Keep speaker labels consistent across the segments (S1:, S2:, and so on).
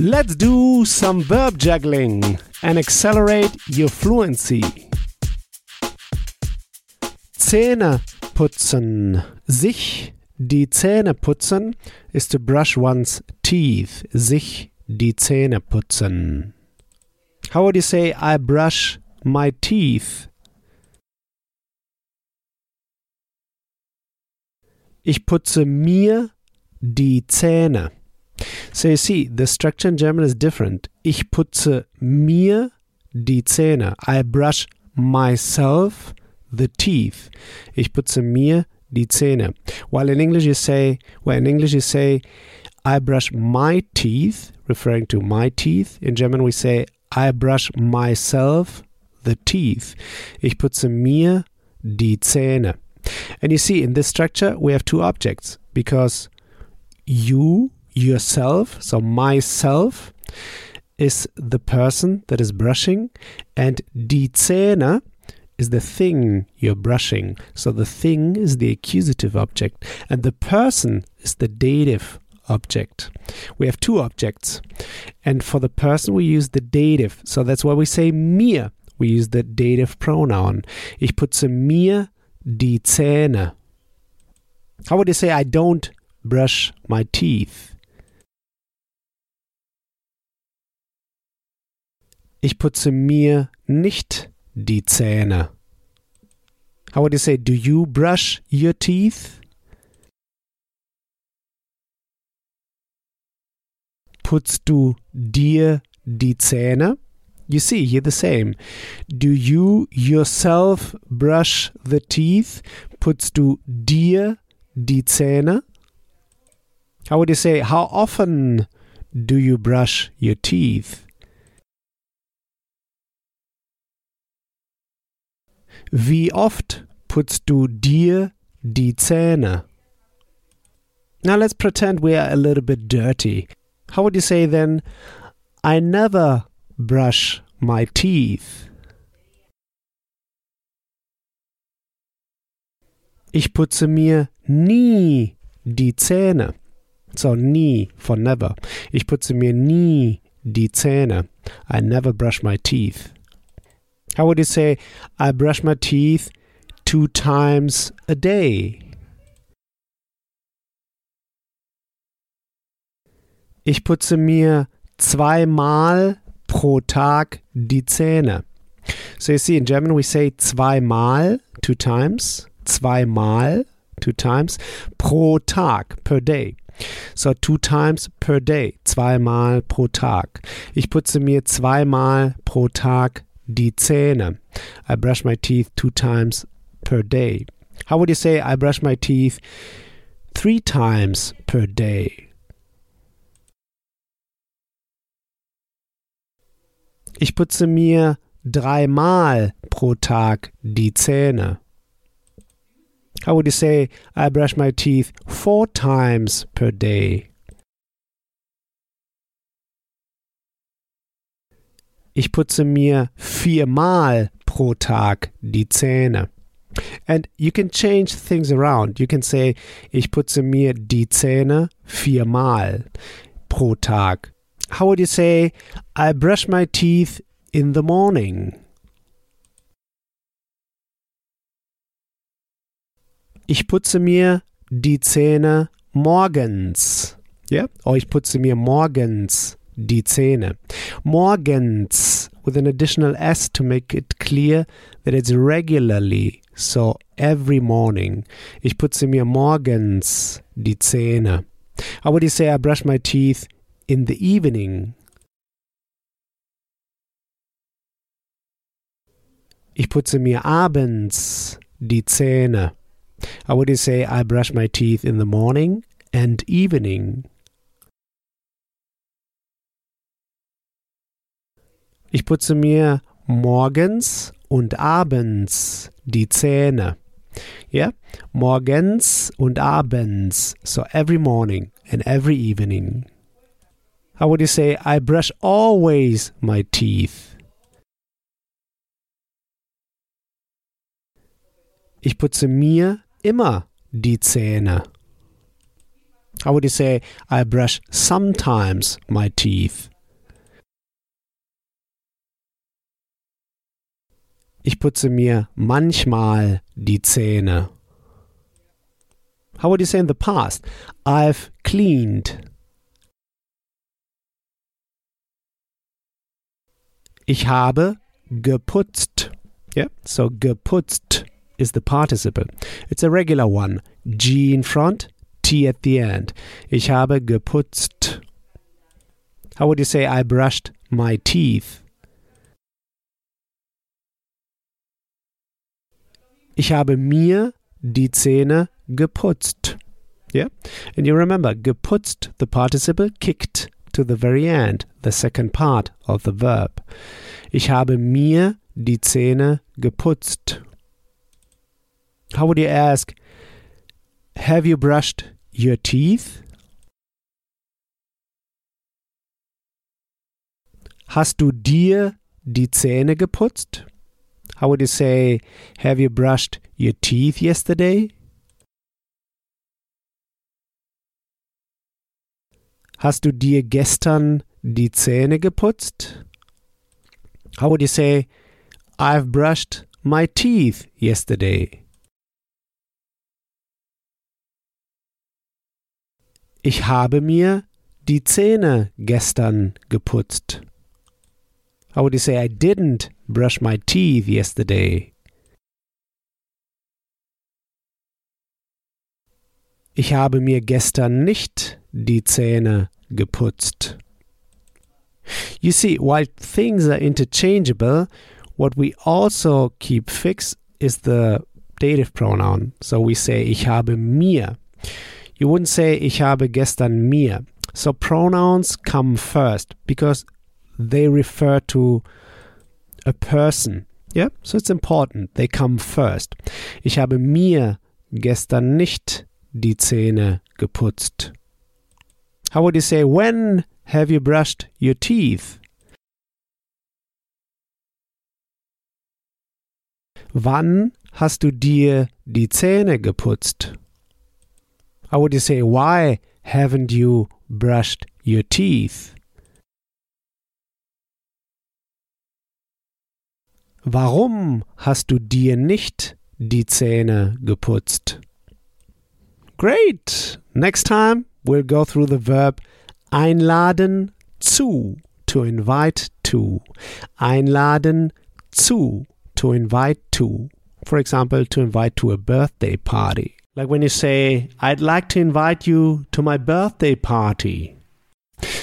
S1: Let's do some verb juggling and accelerate your fluency. Zähne putzen. Sich die Zähne putzen is to brush one's teeth. Sich die Zähne putzen. How would you say I brush my teeth? Ich putze mir die Zähne. So you see, the structure in German is different. Ich putze mir die Zähne. I brush myself the teeth. Ich putze mir die Zähne. While in English you say, well in English you say, I brush my teeth, referring to my teeth. In German we say, I brush myself the teeth. Ich putze mir die Zähne. And you see, in this structure, we have two objects because you, yourself, so myself, is the person that is brushing, and die Zähne is the thing you're brushing. So the thing is the accusative object, and the person is the dative object. We have two objects, and for the person we use the dative. So that's why we say mir. We use the dative pronoun. Ich putze mir die Zähne. How would you say I don't brush my teeth? Ich putze mir nicht die Zähne. How would you say do you brush your teeth? Putzt du dir die Zähne? You see, here the same. Do you yourself brush the teeth? Putzt du dir die Zähne? How would you say, how often do you brush your teeth? Wie oft putzt du dir die Zähne? Now let's pretend we are a little bit dirty. How would you say then, I never brush my teeth? Ich putze mir nie die Zähne. So nie for never. Ich putze mir nie die Zähne. I never brush my teeth. How would you say I brush my teeth two times a day? Ich putze mir zweimal pro Tag die Zähne. So you see, in German we say zweimal, two times, zweimal, two times, pro Tag, per day. So two times per day, zweimal pro Tag. Ich putze mir zweimal pro Tag die Zähne. I brush my teeth two times per day. How would you say I brush my teeth three times per day? Ich putze mir dreimal pro Tag die Zähne. How would you say I brush my teeth four times per day? Ich putze mir viermal pro Tag die Zähne. And you can change things around. You can say, ich putze mir die Zähne viermal pro Tag. How would you say, I brush my teeth in the morning? Ich putze mir die Zähne morgens. Yeah? Or ich putze mir morgens die Zähne. Morgens with an additional S to make it clear that it's regularly. So every morning. Ich putze mir morgens die Zähne. How would you say I brush my teeth in the evening? Ich putze mir abends die Zähne. How would you say I brush my teeth in the morning and evening? Ich putze mir morgens und abends die Zähne. Yeah? Morgens und abends. So every morning and every evening. How would you say I brush always my teeth? Ich putze mir immer die Zähne. How would you say, I brush sometimes my teeth? Ich putze mir manchmal die Zähne. How would you say in the past? I've cleaned. Ich habe geputzt. Yeah, so geputzt is the participle. It's a regular one. G in front, T at the end. Ich habe geputzt. How would you say I brushed my teeth? Ich habe mir die Zähne geputzt. Yeah? And you remember, geputzt, the participle, kicked to the very end, the second part of the verb. Ich habe mir die Zähne geputzt. How would you ask, have you brushed your teeth? Hast du dir die Zähne geputzt? How would you say, have you brushed your teeth yesterday? Hast du dir gestern die Zähne geputzt? How would you say, I've brushed my teeth yesterday? Ich habe mir die Zähne gestern geputzt. How would you say, I didn't brush my teeth yesterday? Ich habe mir gestern nicht die Zähne geputzt. You see, while things are interchangeable, what we also keep fixed is the dative pronoun. So we say ich habe mir. You wouldn't say ich habe gestern mir. So pronouns come first because they refer to a person. Yeah, so it's important. They come first. Ich habe mir gestern nicht die Zähne geputzt. How would you say, when have you brushed your teeth? Wann hast du dir die Zähne geputzt? How would you say, why haven't you brushed your teeth? Warum hast du dir nicht die Zähne geputzt? Great! Next time we'll go through the verb einladen zu, to invite to. Einladen zu, to invite to. For example, to invite to a birthday party. Like when you say, I'd like to invite you to my birthday party.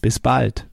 S1: Bis bald.